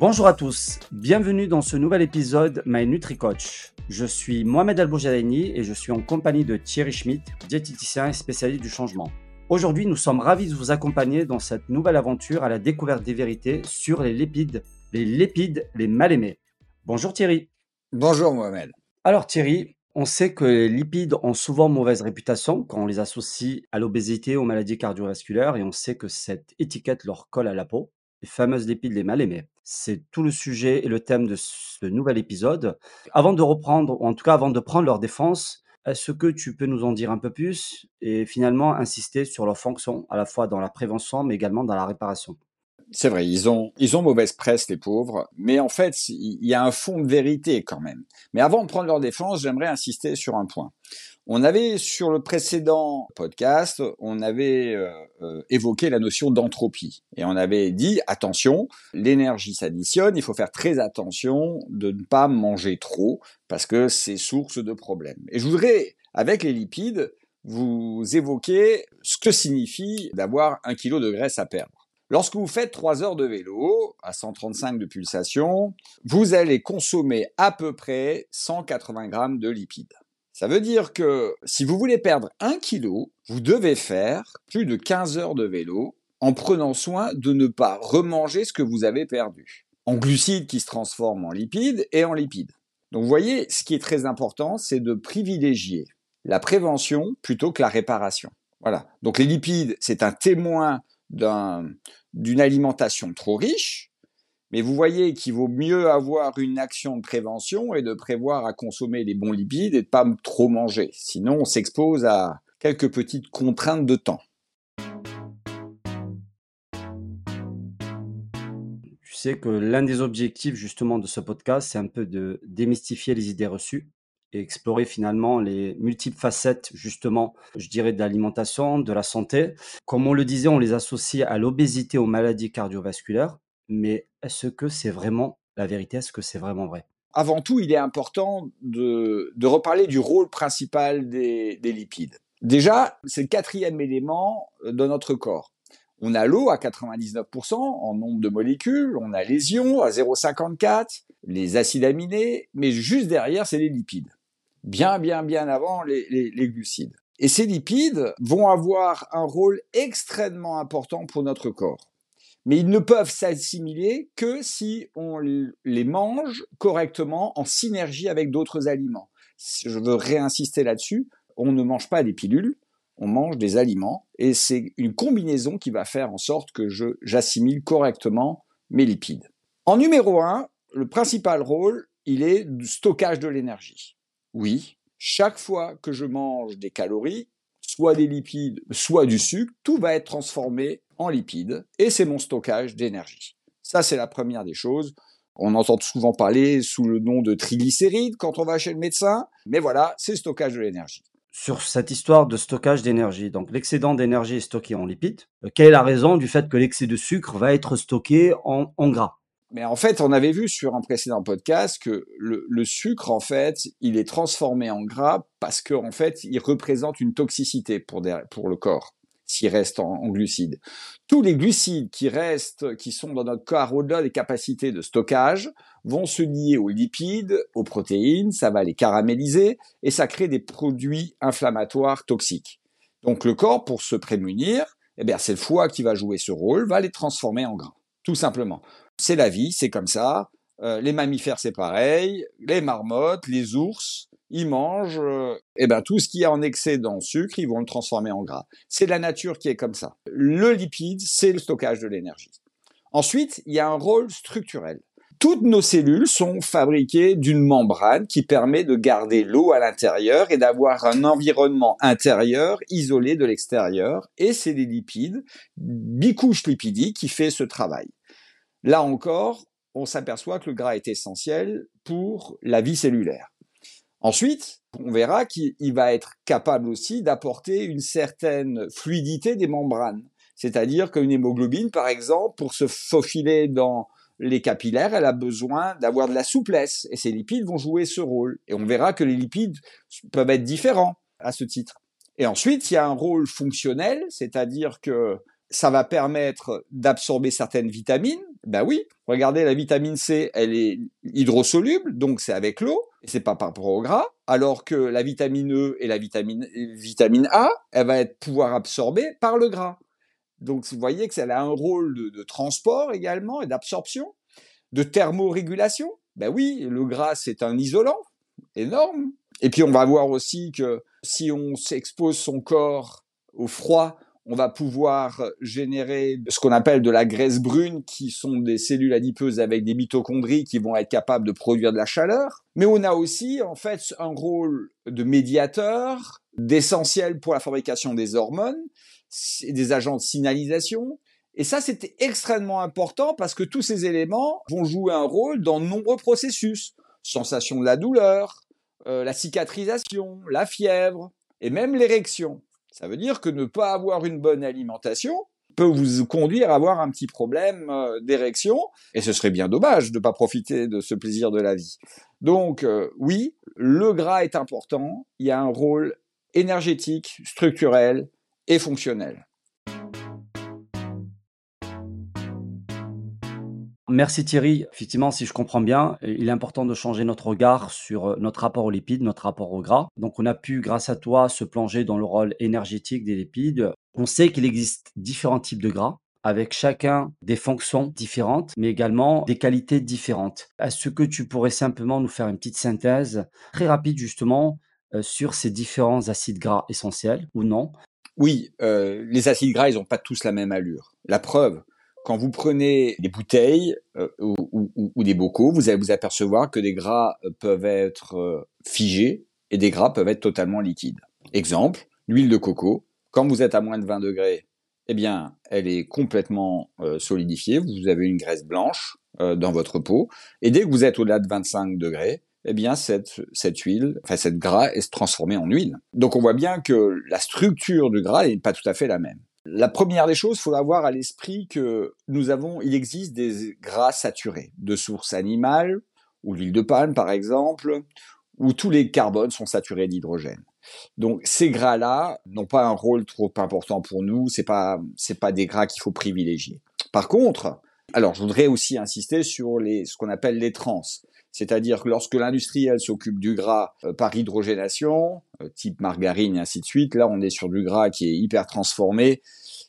Bonjour à tous, bienvenue dans ce nouvel épisode My NutriCoach. Je suis Mohamed Alboujadaini et je suis en compagnie de Thierry Schmitt, diététicien et spécialiste du changement. Aujourd'hui, nous sommes ravis de vous accompagner dans cette nouvelle aventure à la découverte des vérités sur les lipides, les lipides, les mal aimés. Bonjour Thierry. Bonjour Mohamed. Alors Thierry, on sait que les lipides ont souvent mauvaise réputation quand on les associe à l'obésité, aux maladies cardiovasculaires et on sait que cette étiquette leur colle à la peau. Les fameuses lipides, les mal aimés. C'est tout le sujet et le thème de ce nouvel épisode. Avant de reprendre, ou en tout cas avant de prendre leur défense, est-ce que tu peux nous en dire un peu plus et finalement insister sur leur fonction à la fois dans la prévention mais également dans la réparation? C'est vrai, ils ont, ils ont mauvaise presse, les pauvres, mais en fait, il y a un fond de vérité quand même. Mais avant de prendre leur défense, j'aimerais insister sur un point. On avait sur le précédent podcast, on avait euh, euh, évoqué la notion d'entropie et on avait dit attention, l'énergie s'additionne, il faut faire très attention de ne pas manger trop parce que c'est source de problèmes. Et je voudrais avec les lipides vous évoquer ce que signifie d'avoir un kilo de graisse à perdre. Lorsque vous faites 3 heures de vélo à 135 de pulsation, vous allez consommer à peu près 180 grammes de lipides. Ça veut dire que si vous voulez perdre un kilo, vous devez faire plus de 15 heures de vélo en prenant soin de ne pas remanger ce que vous avez perdu. En glucides qui se transforment en lipides et en lipides. Donc vous voyez, ce qui est très important, c'est de privilégier la prévention plutôt que la réparation. Voilà. Donc les lipides, c'est un témoin d'une alimentation trop riche, mais vous voyez qu'il vaut mieux avoir une action de prévention et de prévoir à consommer les bons lipides et de pas trop manger. Sinon, on s'expose à quelques petites contraintes de temps. Tu sais que l'un des objectifs justement de ce podcast, c'est un peu de démystifier les idées reçues et explorer finalement les multiples facettes justement, je dirais, de l'alimentation, de la santé. Comme on le disait, on les associe à l'obésité, aux maladies cardiovasculaires mais est-ce que c'est vraiment la vérité Est-ce que c'est vraiment vrai? Avant tout, il est important de, reparler du rôle principal des, lipides. Déjà, c'est le quatrième élément euh, de notre corps. On a l'eau à 99% en nombre de molécules, on a les ions à 0,54, les acides aminés, mais juste derrière, c'est les lipides. Bien, bien, bien avant les glucides. Et ces lipides vont avoir un rôle extrêmement important pour notre corps mais ils ne peuvent s'assimiler que si on les mange correctement en synergie avec d'autres aliments. Je veux réinsister là-dessus, on ne mange pas des pilules, on mange des aliments, et c'est une combinaison qui va faire en sorte que j'assimile correctement mes lipides. En numéro un, le principal rôle, il est du stockage de l'énergie. Oui, chaque fois que je mange des calories, soit des lipides, soit du sucre, tout va être transformé en lipides et c'est mon stockage d'énergie. Ça, c'est la première des choses. On entend souvent parler sous le nom de triglycérides quand on va chez le médecin, mais voilà, c'est stockage de l'énergie. Sur cette histoire de stockage d'énergie, donc l'excédent d'énergie est stocké en lipides, euh, quelle est la raison du fait que l'excès de sucre va être stocké en, gras? Mais en fait, on avait vu sur un précédent podcast que le, sucre, en fait, il est transformé en gras parce qu'en en fait, il représente une toxicité pour, pour le corps s'il reste en, glucides. Tous les glucides qui restent, qui sont dans notre corps au-delà des capacités de stockage, vont se lier aux lipides, aux protéines, ça va les caraméliser et ça crée des produits inflammatoires toxiques. Donc le corps, pour se prémunir, eh bien c'est le foie qui va jouer ce rôle, va les transformer en gras, tout simplement. C'est la vie, c'est comme ça. Euh, les mammifères, c'est pareil. Les marmottes, les ours, ils mangent euh, eh ben, tout ce qui est en excès dans le sucre, ils vont le transformer en gras. C'est la nature qui est comme ça. Le lipide, c'est le stockage de l'énergie. Ensuite, il y a un rôle structurel. Toutes nos cellules sont fabriquées d'une membrane qui permet de garder l'eau à l'intérieur et d'avoir un environnement intérieur isolé de l'extérieur. Et c'est les lipides, bicouche lipidique, qui fait ce travail. Là encore, on s'aperçoit que le gras est essentiel pour la vie cellulaire. Ensuite, on verra qu'il va être capable aussi d'apporter une certaine fluidité des membranes. C'est-à-dire qu'une hémoglobine, par exemple, pour se faufiler dans les capillaires, elle a besoin d'avoir de la souplesse. Et ces lipides vont jouer ce rôle. Et on verra que les lipides peuvent être différents à ce titre. Et ensuite, il y a un rôle fonctionnel, c'est-à-dire que ça va permettre d'absorber certaines vitamines, Ben oui, regardez la vitamine C, elle est hydrosoluble, donc c'est avec l'eau, et c'est pas par rapport au gras, alors que la vitamine E et la vitamine, A, elle va être pouvoir absorber par le gras. Donc vous voyez que ça a un rôle de, de transport également et d'absorption, de thermorégulation. Ben oui, le gras c'est un isolant énorme. Et puis on va voir aussi que si on s'expose son corps au froid, on va pouvoir générer ce qu'on appelle de la graisse brune, qui sont des cellules adipeuses avec des mitochondries qui vont être capables de produire de la chaleur. Mais on a aussi, en fait, un rôle de médiateur, d'essentiel pour la fabrication des hormones, des agents de signalisation. Et ça, c'était extrêmement important parce que tous ces éléments vont jouer un rôle dans de nombreux processus. Sensation de la douleur, euh, la cicatrisation, la fièvre et même l'érection. Ça veut dire que ne pas avoir une bonne alimentation peut vous conduire à avoir un petit problème euh, d'érection, et ce serait bien dommage de ne pas profiter de ce plaisir de la vie. Donc euh, oui, le gras est important, il y a un rôle énergétique, structurel et fonctionnel. Merci Thierry. Effectivement, si je comprends bien, il est important de changer notre regard sur euh, notre rapport aux lipides, notre rapport au gras. Donc on a pu, grâce à toi, se plonger dans le rôle énergétique des lipides. On sait qu'il existe différents types de gras avec chacun des fonctions différentes, mais également des qualités différentes. Est-ce que tu pourrais simplement nous faire une petite synthèse très rapide justement euh, sur ces différents acides gras essentiels ou non? Oui, euh, les acides gras, ils n'ont pas tous la même allure. La preuve, quand vous prenez des bouteilles euh, ou, des bocaux, vous allez vous apercevoir que des gras euh, peuvent être euh, figés et des gras peuvent être totalement liquides. Exemple, l'huile de coco. Quand vous êtes à moins de 20 degrés, eh bien, elle est complètement solidifiée. Vous avez une graisse blanche dans votre peau. Et dès que vous êtes au-delà de 25 degrés, eh bien, cette, cette huile, enfin, cette gras est transformée en huile. Donc, on voit bien que la structure du gras n'est pas tout à fait la même. La première des choses, il faut avoir à l'esprit que nous avons, il existe des gras saturés de source animale, ou l'huile de palme par exemple, où tous les carbones sont saturés d'hydrogène. Donc ces gras-là n'ont pas un rôle trop important pour nous, c'est pas c'est pas des gras qu'il faut privilégier. Par contre, alors je voudrais aussi insister sur les ce qu'on appelle les trans, c'est-à-dire que lorsque l'industriel s'occupe du gras euh, par hydrogénation, euh, type margarine et ainsi de suite, là on est sur du gras qui est hyper transformé.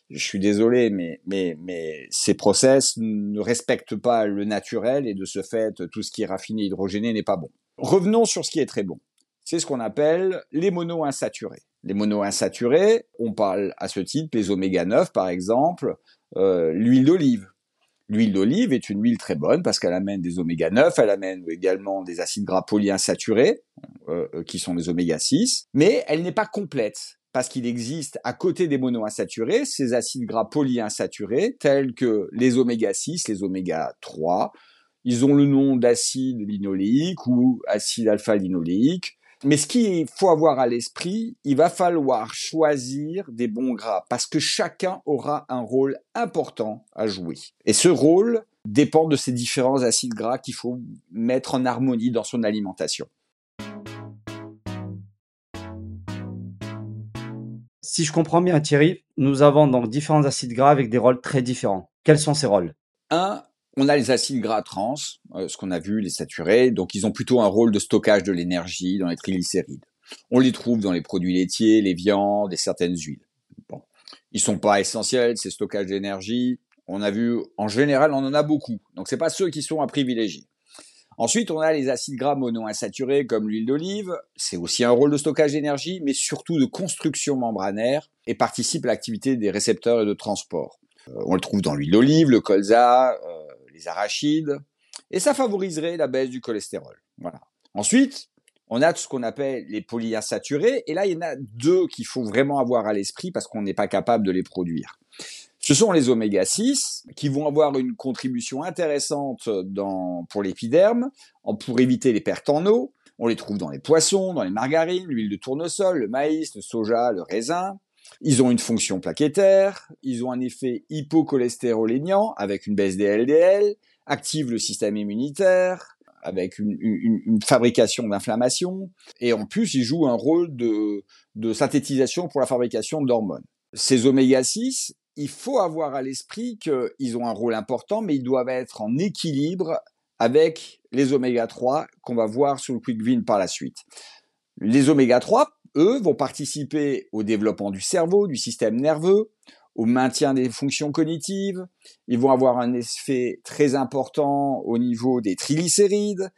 Je suis désolé, mais, mais, mais ces process ne respectent pas le naturel et de ce fait, tout ce qui est raffiné hydrogéné n'est pas bon. Revenons sur ce qui est très bon. C'est ce qu'on appelle les monoinsaturés. Les monoinsaturés, on parle à ce titre les oméga 9 par exemple, euh, l'huile d'olive, L'huile d'olive est une huile très bonne parce qu'elle amène des oméga 9, elle amène également des acides gras polyinsaturés, euh, euh, qui sont des oméga 6, mais elle n'est pas complète parce qu'il existe à côté des monoinsaturés ces acides gras polyinsaturés tels que les oméga 6, les oméga 3. Ils ont le nom d'acide linoléique ou acide alpha-linoléique mais ce qu'il faut avoir à l'esprit, il va falloir choisir des bons gras parce que chacun aura un rôle important à jouer. Et ce rôle dépend de ces différents acides gras qu'il faut mettre en harmonie dans son alimentation. Si je comprends bien Thierry, nous avons donc différents acides gras avec des rôles très différents. Quels sont ces rôles? Un, on a les acides gras trans, euh, ce qu'on a vu, les saturés, donc ils ont plutôt un rôle de stockage de l'énergie dans les triglycérides. On les trouve dans les produits laitiers, les viandes et certaines huiles. Bon. Ils sont pas essentiels, ces stockages d'énergie. On a vu, en général, on en a beaucoup. Donc c'est pas ceux qui sont à privilégier. Ensuite, on a les acides gras monoinsaturés comme l'huile d'olive. C'est aussi un rôle de stockage d'énergie, mais surtout de construction membranaire et participe à l'activité des récepteurs et de transport. Euh, on le trouve dans l'huile d'olive, le colza, euh, arachides, et ça favoriserait la baisse du cholestérol. Voilà. Ensuite, on a tout ce qu'on appelle les polyinsaturés, et là, il y en a deux qu'il faut vraiment avoir à l'esprit parce qu'on n'est pas capable de les produire. Ce sont les oméga 6 qui vont avoir une contribution intéressante dans, pour l'épiderme, pour éviter les pertes en eau. On les trouve dans les poissons, dans les margarines, l'huile de tournesol, le maïs, le soja, le raisin. Ils ont une fonction plaquettaire, ils ont un effet hypocholestéroléniant avec une baisse des LDL, activent le système immunitaire avec une, fabrication d'inflammation, et en plus ils jouent un rôle de, synthétisation pour la fabrication d'hormones. Ces oméga 6, il faut avoir à l'esprit qu'ils ont un rôle important, mais ils doivent être en équilibre avec les oméga 3 qu'on va voir sur le Quick Win par la suite. Les oméga 3, eux, vont participer au développement du cerveau, du système nerveux, au maintien des fonctions cognitives. Ils vont avoir un effet très important au niveau des triglycérides.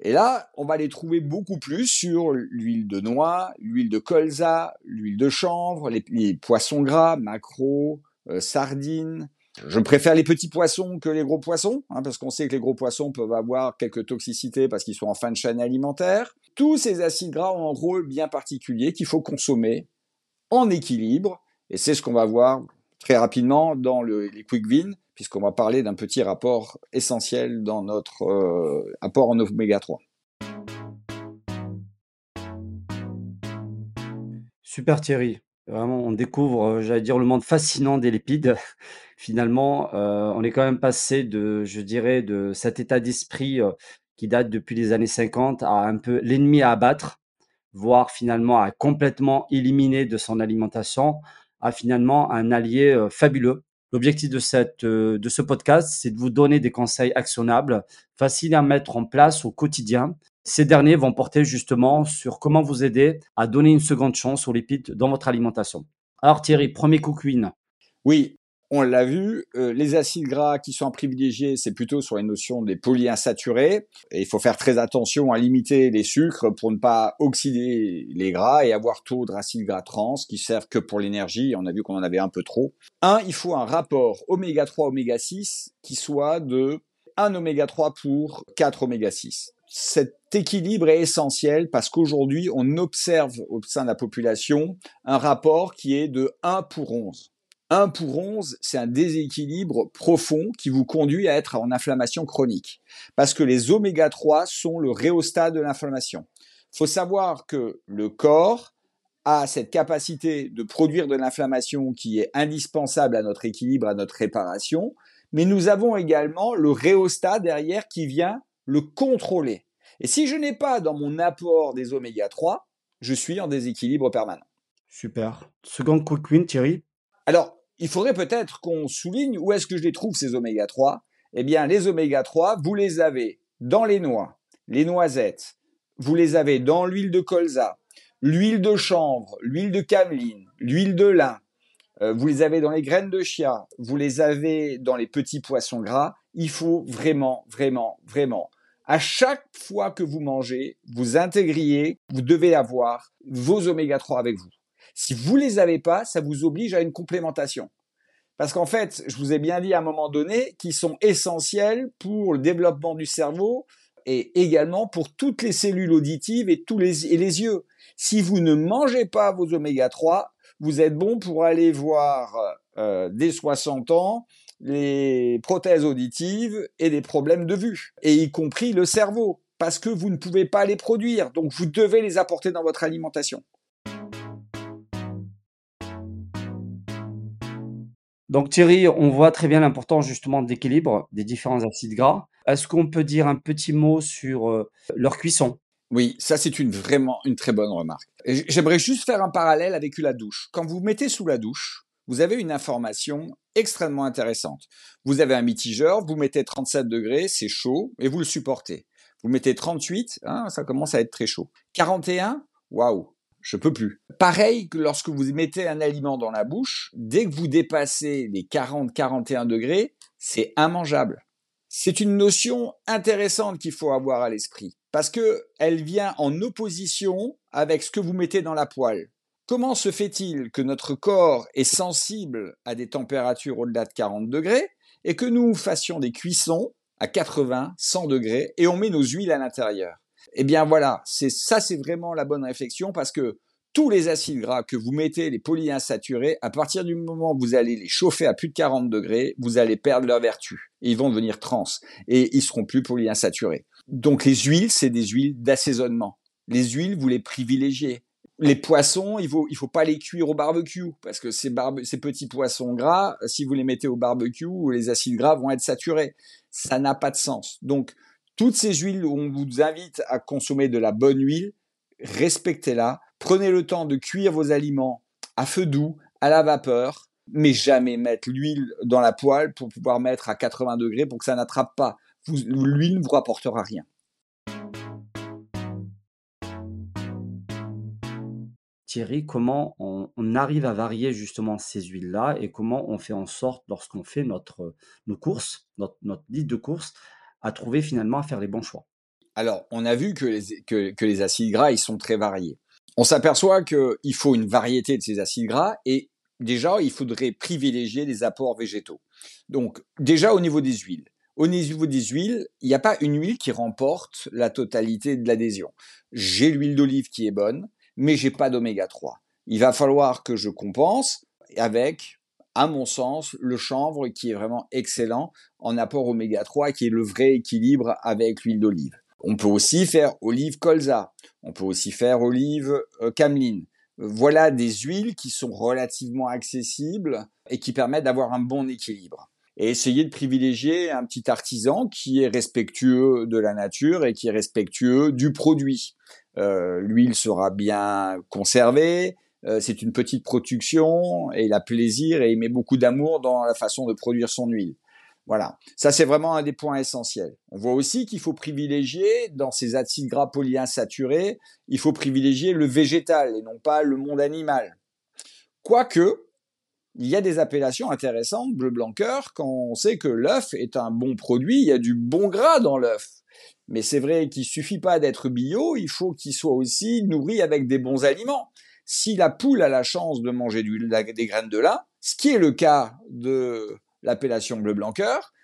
Et là, on va les trouver beaucoup plus sur l'huile de noix, l'huile de colza, l'huile de chanvre, les, poissons gras, macro, euh, sardines. Je préfère les petits poissons que les gros poissons, hein, parce qu'on sait que les gros poissons peuvent avoir quelques toxicités parce qu'ils sont en fin de chaîne alimentaire. Tous ces acides gras ont un rôle bien particulier qu'il faut consommer en équilibre, et c'est ce qu'on va voir très rapidement dans le, les Quick Win, puisqu'on va parler d'un petit rapport essentiel dans notre euh, apport en oméga 3. Super Thierry. Vraiment, on découvre, euh, j'allais dire, le monde fascinant des lipides. Finalement, euh, on est quand même passé de, je dirais, de cet état d'esprit qui date depuis les années 50 à un peu l'ennemi à abattre, voire finalement à complètement éliminer de son alimentation, à finalement un allié fabuleux L'objectif de, cette, euh, de ce podcast, c'est de vous donner des conseils actionnables, faciles à mettre en place au quotidien. Ces derniers vont porter justement sur comment vous aider à donner une seconde chance aux lipides dans votre alimentation. Alors Thierry, premier coquine. Oui, on l'a vu, euh, les acides gras qui sont privilégiés, c'est plutôt sur les notions des polyinsaturés. Et il faut faire très attention à limiter les sucres pour ne pas oxyder les gras et avoir trop d'acides gras trans qui servent que pour l'énergie. On a vu qu'on en avait un peu trop. Un, il faut un rapport oméga 3 oméga 6 qui soit de 1 oméga 3 pour 4 oméga 6 cet équilibre est essentiel parce qu'aujourd'hui, on observe au sein de la population un rapport qui est de 1 pour 11. 1 pour 11, c'est un déséquilibre profond qui vous conduit à être en inflammation chronique. Parce que les oméga 3 sont le réostat de l'inflammation. Il faut savoir que le corps a cette capacité de produire de l'inflammation qui est indispensable à notre équilibre, à notre réparation, mais nous avons également le réostat derrière qui vient le contrôler. Et si je n'ai pas dans mon apport des oméga 3, je suis en déséquilibre permanent. Super. Second quick win, Thierry? Alors, il faudrait peut-être qu'on souligne où est-ce que je les trouve ces oméga 3. Eh bien, les oméga 3, vous les avez dans les noix, les noisettes, vous les avez dans l'huile de colza, l'huile de chanvre, l'huile de cameline, l'huile de lin, euh, vous les avez dans les graines de chia, vous les avez dans les petits poissons gras. Il faut vraiment, vraiment, vraiment, à chaque fois que vous mangez, vous intégriez, vous devez avoir vos oméga 3 avec vous. Si vous les avez pas, ça vous oblige à une complémentation. Parce qu'en fait, je vous ai bien dit à un moment donné qu'ils sont essentiels pour le développement du cerveau et également pour toutes les cellules auditives et tous les, et les yeux. Si vous ne mangez pas vos oméga 3, vous êtes bon pour aller voir euh, dès 60 ans les prothèses auditives et des problèmes de vue, et y compris le cerveau, parce que vous ne pouvez pas les produire, donc vous devez les apporter dans votre alimentation. Donc Thierry, on voit très bien l'importance justement de l'équilibre des différents acides gras. Est-ce qu'on peut dire un petit mot sur euh, leur cuisson? Oui, ça c'est une vraiment une très bonne remarque. J'aimerais juste faire un parallèle avec la douche. Quand vous mettez sous la douche, vous avez une information extrêmement intéressante. Vous avez un mitigeur, vous mettez 37 degrés, c'est chaud, et vous le supportez. Vous mettez 38, hein, ça commence à être très chaud. 41, waouh, je peux plus. Pareil que lorsque vous mettez un aliment dans la bouche, dès que vous dépassez les 40-41 degrés, c'est immangeable. C'est une notion intéressante qu'il faut avoir à l'esprit parce que elle vient en opposition avec ce que vous mettez dans la poêle. Comment se fait-il que notre corps est sensible à des températures au-delà de 40 degrés et que nous fassions des cuissons à 80, 100 degrés et on met nos huiles à l'intérieur? Eh bien voilà, c'est ça, c'est vraiment la bonne réflexion parce que tous les acides gras que vous mettez, les polyinsaturés, à partir du moment où vous allez les chauffer à plus de 40 degrés, vous allez perdre leur vertu. Et ils vont devenir trans. Et ils seront plus polyinsaturés. Donc les huiles, c'est des huiles d'assaisonnement. Les huiles, vous les privilégiez. Les poissons, il faut, faut pas les cuire au barbecue parce que ces, ces petits poissons gras, si vous les mettez au barbecue, les acides gras vont être saturés. Ça n'a pas de sens. Donc, toutes ces huiles on vous invite à consommer de la bonne huile, respectez-la. Prenez le temps de cuire vos aliments à feu doux, à la vapeur. mais jamais mettre l'huile dans la poêle pour pouvoir mettre à 80 degrés pour que ça n'attrape pas. L'huile ne vous rapportera rien. Thierry, comment on, arrive à varier justement ces huiles-là et comment on fait en sorte, lorsqu'on fait nos courses, notre, notre de courses, à trouver finalement à faire les bons choix Alors, on a vu que les, que, les acides gras, ils sont très variés. On s'aperçoit qu'il faut une variété de ces acides gras et déjà, il faudrait privilégier les apports végétaux. Donc, déjà au niveau des huiles. Au niveau des huiles, il n'y a pas une huile qui remporte la totalité de l'adhésion. J'ai l'huile d'olive qui est bonne, mais j'ai pas d'oméga 3. Il va falloir que je compense avec, à mon sens, le chanvre qui est vraiment excellent en apport oméga 3, qui est le vrai équilibre avec l'huile d'olive. On peut aussi faire olive colza. On peut aussi faire olive euh, cameline. Voilà des huiles qui sont relativement accessibles et qui permettent d'avoir un bon équilibre. Et essayer de privilégier un petit artisan qui est respectueux de la nature et qui est respectueux du produit. Euh, l'huile sera bien conservée, euh, c'est une petite production et il a plaisir et il met beaucoup d'amour dans la façon de produire son huile. Voilà, ça c'est vraiment un des points essentiels. On voit aussi qu'il faut privilégier dans ces acides gras polyinsaturés, il faut privilégier le végétal et non pas le monde animal. Quoique, il y a des appellations intéressantes, bleu blanc cœur, quand on sait que l'œuf est un bon produit, il y a du bon gras dans l'œuf. Mais c'est vrai qu'il suffit pas d'être bio, il faut qu'il soit aussi nourri avec des bons aliments. Si la poule a la chance de manger des graines de lin, ce qui est le cas de l'appellation bleu blanc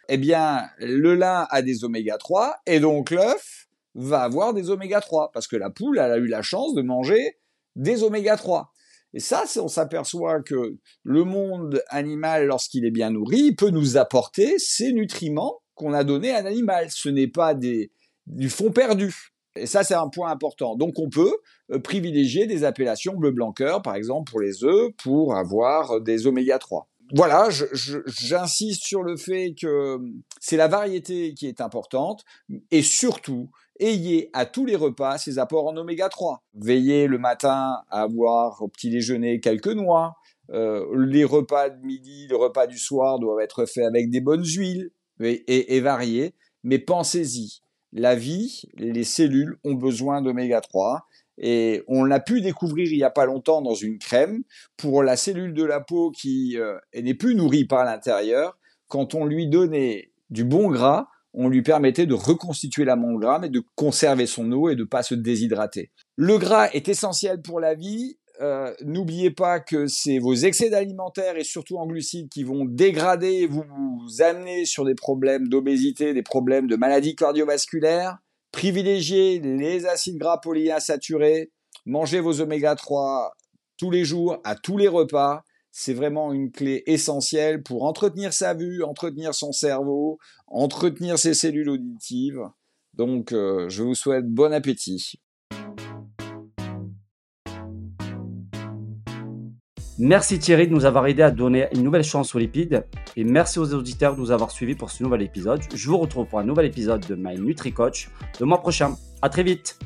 eh bien, le lin a des oméga 3 et donc l'œuf va avoir des oméga 3 parce que la poule elle a eu la chance de manger des oméga 3. Et ça, on s'aperçoit que le monde animal, lorsqu'il est bien nourri, peut nous apporter ces nutriments qu'on a donnés à l'animal. Ce n'est pas du fond perdu. Et ça, c'est un point important. Donc, on peut euh, privilégier des appellations bleu blanc cœur, par exemple, pour les œufs, pour avoir des oméga 3 voilà, j'insiste sur le fait que c'est la variété qui est importante et surtout, ayez à tous les repas ces apports en oméga 3. Veillez le matin à avoir au petit déjeuner quelques noix. Euh, les repas de midi, le repas du soir doivent être faits avec des bonnes huiles et variés. Mais pensez-y, la vie, les cellules ont besoin d'oméga 3 et on l'a pu découvrir il y a pas longtemps dans une crème pour la cellule de la peau qui euh, n'est plus nourrie par l'intérieur. Quand on lui donnait du bon gras, on lui permettait de reconstituer l'amogramme et de conserver son eau et de pas se déshydrater. Le gras est essentiel pour la vie. Euh, n'oubliez pas que c'est vos excès d'alimentaire et surtout en glucides qui vont dégrader vous, vous amener sur des problèmes d'obésité, des problèmes de maladies cardiovasculaires. Privilégiez les acides gras polyinsaturés, mangez vos oméga 3 tous les jours, à tous les repas. C'est vraiment une clé essentielle pour entretenir sa vue, entretenir son cerveau, entretenir ses cellules auditives. Donc, euh, je vous souhaite bon appétit. Merci Thierry de nous avoir aidé à donner une nouvelle chance aux lipides et merci aux auditeurs de nous avoir suivis pour ce nouvel épisode. Je vous retrouve pour un nouvel épisode de My Nutri Coach le mois prochain. À très vite.